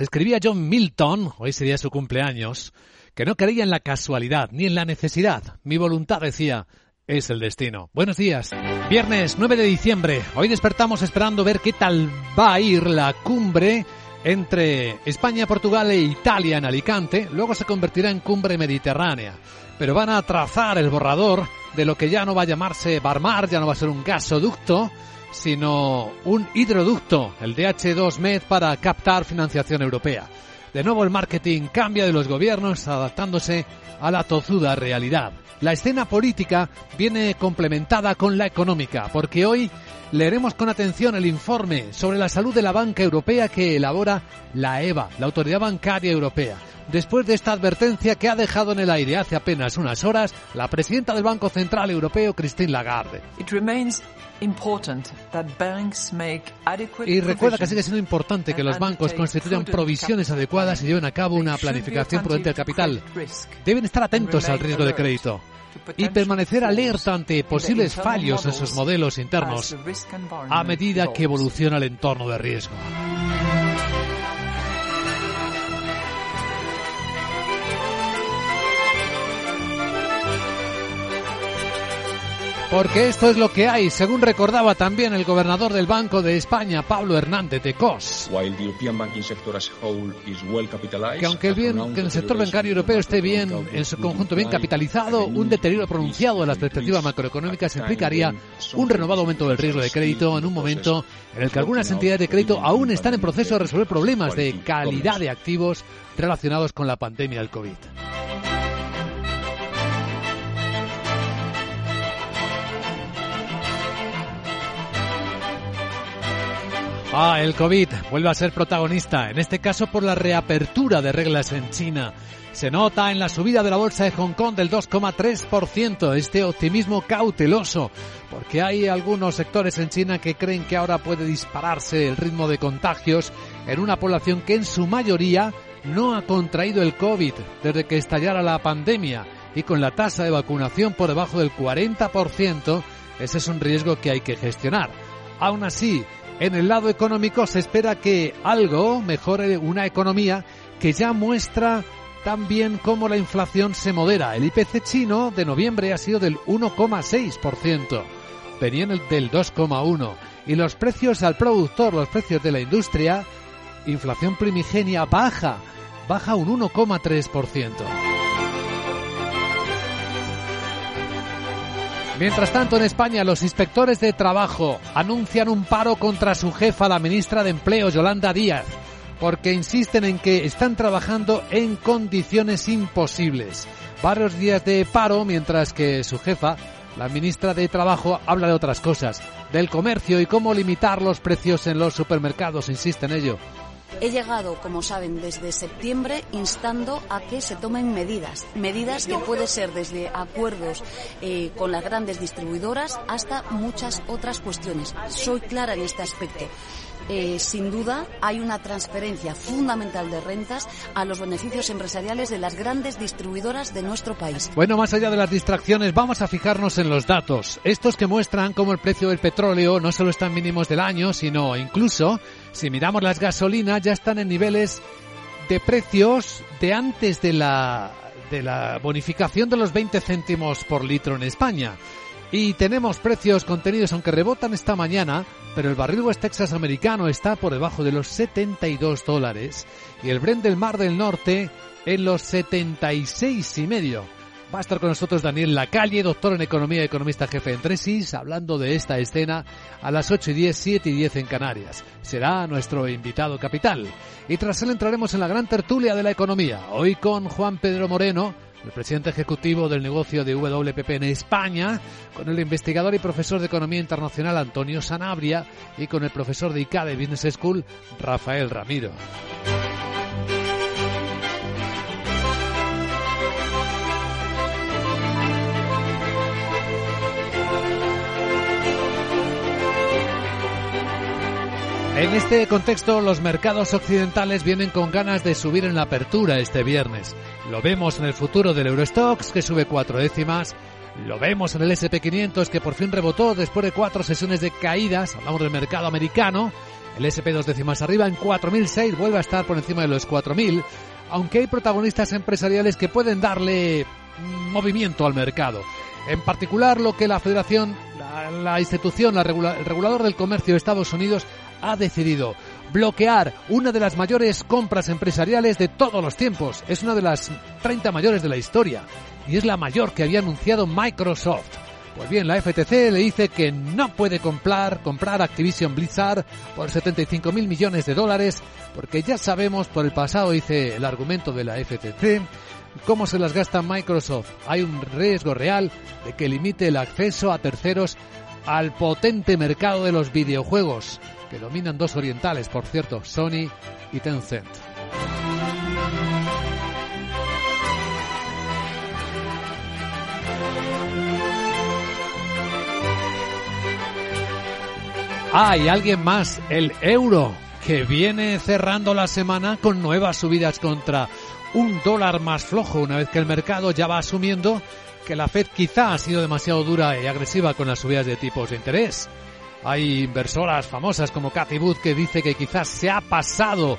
Escribía John Milton, hoy sería su cumpleaños, que no creía en la casualidad ni en la necesidad. Mi voluntad, decía, es el destino. Buenos días. Viernes 9 de diciembre. Hoy despertamos esperando ver qué tal va a ir la cumbre entre España, Portugal e Italia en Alicante. Luego se convertirá en cumbre mediterránea. Pero van a trazar el borrador de lo que ya no va a llamarse Barmar, ya no va a ser un gasoducto, sino un hidroducto, el DH2Med, para captar financiación europea. De nuevo el marketing cambia de los gobiernos adaptándose a la tozuda realidad. La escena política viene complementada con la económica, porque hoy leeremos con atención el informe sobre la salud de la banca europea que elabora la EBA, la Autoridad Bancaria Europea. Después de esta advertencia que ha dejado en el aire hace apenas unas horas la presidenta del Banco Central Europeo, Christine Lagarde. Y recuerda que sigue siendo importante que los bancos constituyan provisiones adecuadas y lleven a cabo una planificación prudente del capital. Deben estar atentos al riesgo de crédito y permanecer alerta ante posibles fallos en sus modelos internos a medida que evoluciona el entorno de riesgo. Porque esto es lo que hay, según recordaba también el gobernador del Banco de España, Pablo Hernández de Cos. Que aunque el, bien, que el sector bancario europeo esté bien, en su conjunto bien capitalizado, un deterioro pronunciado de las perspectivas macroeconómicas implicaría un renovado aumento del riesgo de crédito en un momento en el que algunas entidades de crédito aún están en proceso de resolver problemas de calidad de activos relacionados con la pandemia del COVID. Ah, el COVID vuelve a ser protagonista, en este caso por la reapertura de reglas en China. Se nota en la subida de la bolsa de Hong Kong del 2,3%, este optimismo cauteloso, porque hay algunos sectores en China que creen que ahora puede dispararse el ritmo de contagios en una población que en su mayoría no ha contraído el COVID desde que estallara la pandemia y con la tasa de vacunación por debajo del 40%, ese es un riesgo que hay que gestionar. Aún así, en el lado económico se espera que algo mejore una economía que ya muestra también cómo la inflación se modera. El IPC chino de noviembre ha sido del 1,6%, venía del 2,1%. Y los precios al productor, los precios de la industria, inflación primigenia baja, baja un 1,3%. Mientras tanto, en España, los inspectores de trabajo anuncian un paro contra su jefa, la ministra de Empleo, Yolanda Díaz, porque insisten en que están trabajando en condiciones imposibles. Varios días de paro, mientras que su jefa, la ministra de Trabajo, habla de otras cosas, del comercio y cómo limitar los precios en los supermercados, insiste en ello. He llegado, como saben, desde septiembre instando a que se tomen medidas, medidas que pueden ser desde acuerdos eh, con las grandes distribuidoras hasta muchas otras cuestiones. Soy clara en este aspecto. Eh, sin duda hay una transferencia fundamental de rentas a los beneficios empresariales de las grandes distribuidoras de nuestro país. Bueno, más allá de las distracciones, vamos a fijarnos en los datos. Estos que muestran cómo el precio del petróleo no solo está en mínimos del año, sino incluso, si miramos las gasolinas, ya están en niveles de precios de antes de la, de la bonificación de los 20 céntimos por litro en España. Y tenemos precios contenidos, aunque rebotan esta mañana, pero el barril West Texas americano está por debajo de los 72 dólares y el Brent del Mar del Norte en los 76 y medio. Va a estar con nosotros Daniel Lacalle, doctor en Economía y economista jefe en Tresis, hablando de esta escena a las 8 y 10, 7 y 10 en Canarias. Será nuestro invitado capital. Y tras él entraremos en la gran tertulia de la economía, hoy con Juan Pedro Moreno, el presidente ejecutivo del negocio de WPP en España, con el investigador y profesor de Economía Internacional Antonio Sanabria y con el profesor de ICADE Business School Rafael Ramiro. En este contexto, los mercados occidentales vienen con ganas de subir en la apertura este viernes. Lo vemos en el futuro del Eurostox, que sube cuatro décimas. Lo vemos en el SP500, que por fin rebotó después de cuatro sesiones de caídas. Hablamos del mercado americano. El SP dos décimas arriba en 4.006 vuelve a estar por encima de los 4.000, aunque hay protagonistas empresariales que pueden darle movimiento al mercado. En particular, lo que la Federación, la, institución, el regulador del comercio de Estados Unidos ha decidido bloquear una de las mayores compras empresariales de todos los tiempos. Es una de las 30 mayores de la historia y es la mayor que había anunciado Microsoft. Pues bien, la FTC le dice que no puede comprar, comprar Activision Blizzard por 75 mil millones de dólares, porque ya sabemos por el pasado, dice el argumento de la FTC, cómo se las gasta Microsoft. Hay un riesgo real de que limite el acceso a terceros al potente mercado de los videojuegos, que dominan dos orientales, por cierto, Sony y Tencent. Hay alguien más, el euro, que viene cerrando la semana con nuevas subidas contra un dólar más flojo, una vez que el mercado ya va asumiendo que la Fed quizá ha sido demasiado dura y agresiva con las subidas de tipos de interés. Hay inversoras famosas como Cathy Wood que dice que quizás se ha pasado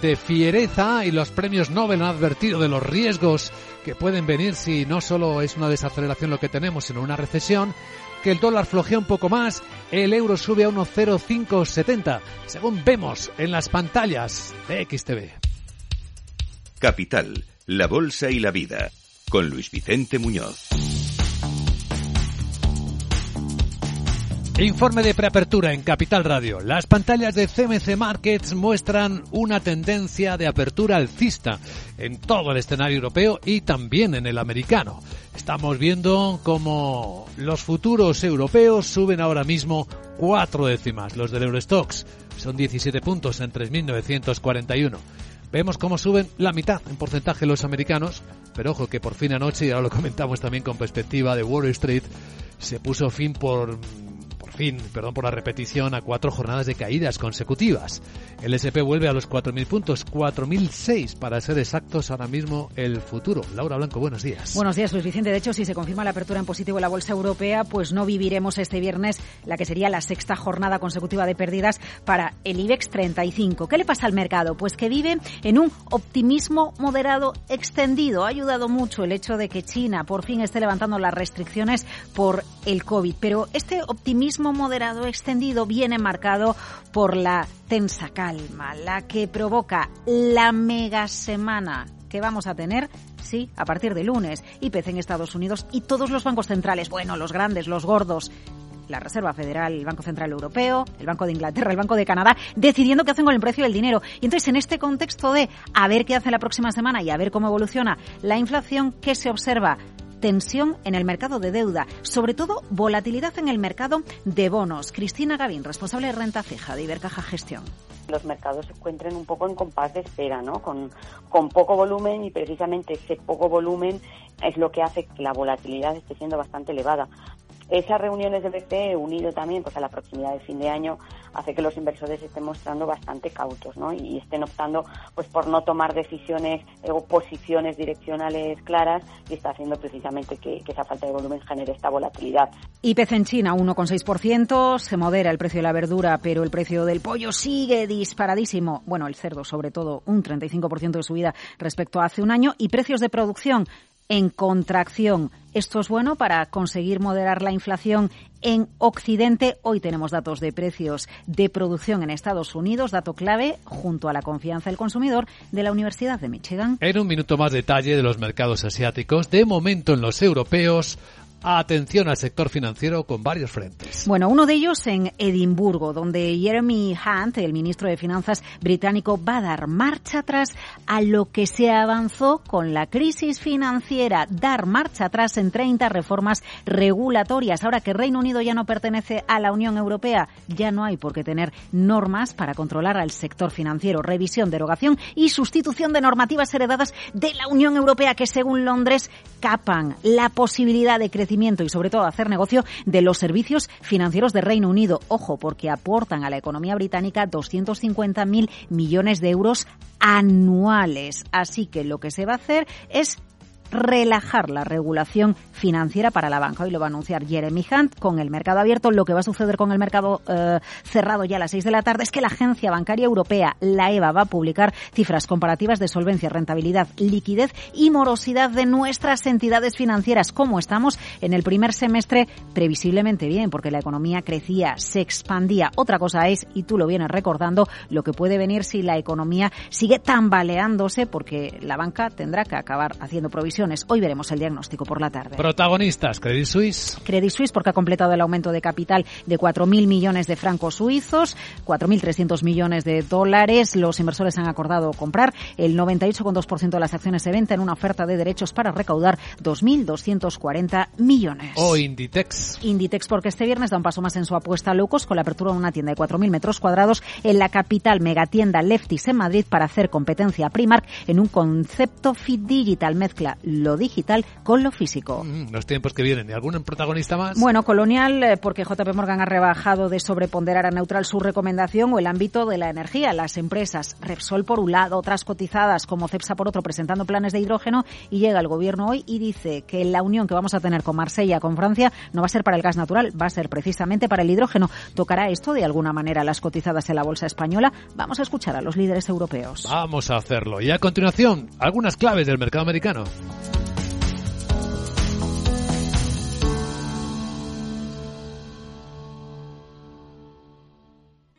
de fiereza y los premios Nobel han advertido de los riesgos que pueden venir si no solo es una desaceleración lo que tenemos, sino una recesión, que el dólar flojea un poco más, el euro sube a 1,0570, según vemos en las pantallas de XTV. Capital, la Bolsa y la Vida, con Luis Vicente Muñoz. Informe de preapertura en Capital Radio. Las pantallas de CMC Markets muestran una tendencia de apertura alcista en todo el escenario europeo y también en el americano. Estamos viendo cómo los futuros europeos suben ahora mismo cuatro décimas. Los del Eurostox son 17 puntos en 3.941. Vemos cómo suben la mitad en porcentaje los americanos, pero ojo que por fin anoche, y ahora lo comentamos también con perspectiva de Wall Street, se puso fin por fin, perdón por la repetición, a cuatro jornadas de caídas consecutivas. El SP vuelve a los 4.000 puntos, 4.006 para ser exactos ahora mismo el futuro. Laura Blanco, buenos días. Buenos días, Luis Vicente. De hecho, si se confirma la apertura en positivo en la bolsa europea, pues no viviremos este viernes la que sería la sexta jornada consecutiva de pérdidas para el IBEX 35. ¿Qué le pasa al mercado? Pues que vive en un optimismo moderado extendido. Ha ayudado mucho el hecho de que China por fin esté levantando las restricciones por el COVID. Pero este optimismo moderado extendido viene marcado por la tensa calma, la que provoca la mega semana que vamos a tener sí, a partir de lunes, IPC en Estados Unidos y todos los bancos centrales, bueno, los grandes, los gordos, la Reserva Federal, el Banco Central Europeo, el Banco de Inglaterra, el Banco de Canadá, decidiendo qué hacen con el precio del dinero. Y entonces, en este contexto de a ver qué hace la próxima semana y a ver cómo evoluciona la inflación, ¿qué se observa? Tensión en el mercado de deuda, sobre todo volatilidad en el mercado de bonos. Cristina Gavín, responsable de renta fija de Ibercaja Gestión los mercados se encuentren un poco en compás de espera, ¿no? Con, con poco volumen y precisamente ese poco volumen es lo que hace que la volatilidad esté siendo bastante elevada. Esas reuniones de BCE, unido también pues, a la proximidad de fin de año, hace que los inversores estén mostrando bastante cautos ¿no? y estén optando pues, por no tomar decisiones o posiciones direccionales claras y está haciendo precisamente que, esa falta de volumen genere esta volatilidad. IPC en China 1,6%, se modera el precio de la verdura, pero el precio del pollo sigue disparadísimo. Bueno, el cerdo sobre todo, un 35% de subida respecto a hace un año y precios de producción en contracción. Esto es bueno para conseguir moderar la inflación en Occidente. Hoy tenemos datos de precios de producción en Estados Unidos, dato clave junto a la confianza del consumidor de la Universidad de Michigan. En un minuto más detalle de los mercados asiáticos, de momento en los europeos atención al sector financiero con varios frentes. Bueno, uno de ellos en Edimburgo, donde Jeremy Hunt, el ministro de Finanzas británico, va a dar marcha atrás a lo que se avanzó con la crisis financiera, dar marcha atrás en 30 reformas regulatorias. Ahora que Reino Unido ya no pertenece a la Unión Europea, ya no hay por qué tener normas para controlar al sector financiero. Revisión, derogación y sustitución de normativas heredadas de la Unión Europea que, según Londres, capan la posibilidad de crecimiento y sobre todo hacer negocio de los servicios financieros de Reino Unido. Ojo, porque aportan a la economía británica 250.000 millones de euros anuales. Así que lo que se va a hacer es relajar la regulación financiera para la banca. Hoy lo va a anunciar Jeremy Hunt con el mercado abierto. Lo que va a suceder con el mercado eh, cerrado ya a las 6 de la tarde es que la Agencia Bancaria Europea, la EBA, va a publicar cifras comparativas de solvencia, rentabilidad, liquidez y morosidad de nuestras entidades financieras. ¿Cómo estamos en el primer semestre? Previsiblemente bien, porque la economía crecía, se expandía. Otra cosa es, y tú lo vienes recordando, lo que puede venir si la economía sigue tambaleándose, porque la banca tendrá que acabar haciendo provisiones. Hoy veremos el diagnóstico por la tarde. Protagonistas, Credit Suisse. Credit Suisse, porque ha completado el aumento de capital de 4.000 millones de francos suizos, 4.300 millones de dólares. Los inversores han acordado comprar el 98,2% de las acciones se venta en una oferta de derechos para recaudar 2.240 millones. O Inditex. Inditex, porque este viernes da un paso más en su apuesta a Locos con la apertura de una tienda de 4.000 metros cuadrados en la capital megatienda Leftis en Madrid para hacer competencia a Primark en un concepto fit digital. Mezcla lo digital con lo físico. Mm, los tiempos que vienen. ¿Y algún protagonista más? Bueno, Colonial, eh, porque JP Morgan ha rebajado de sobreponderar a neutral su recomendación o el ámbito de la energía. Las empresas Repsol por un lado, otras cotizadas como Cepsa por otro, presentando planes de hidrógeno y llega el gobierno hoy y dice que la unión que vamos a tener con Marsella, con Francia, no va a ser para el gas natural, va a ser precisamente para el hidrógeno. ¿Tocará esto de alguna manera las cotizadas en la bolsa española? Vamos a escuchar a los líderes europeos. Vamos a hacerlo. Y a continuación, algunas claves del mercado americano.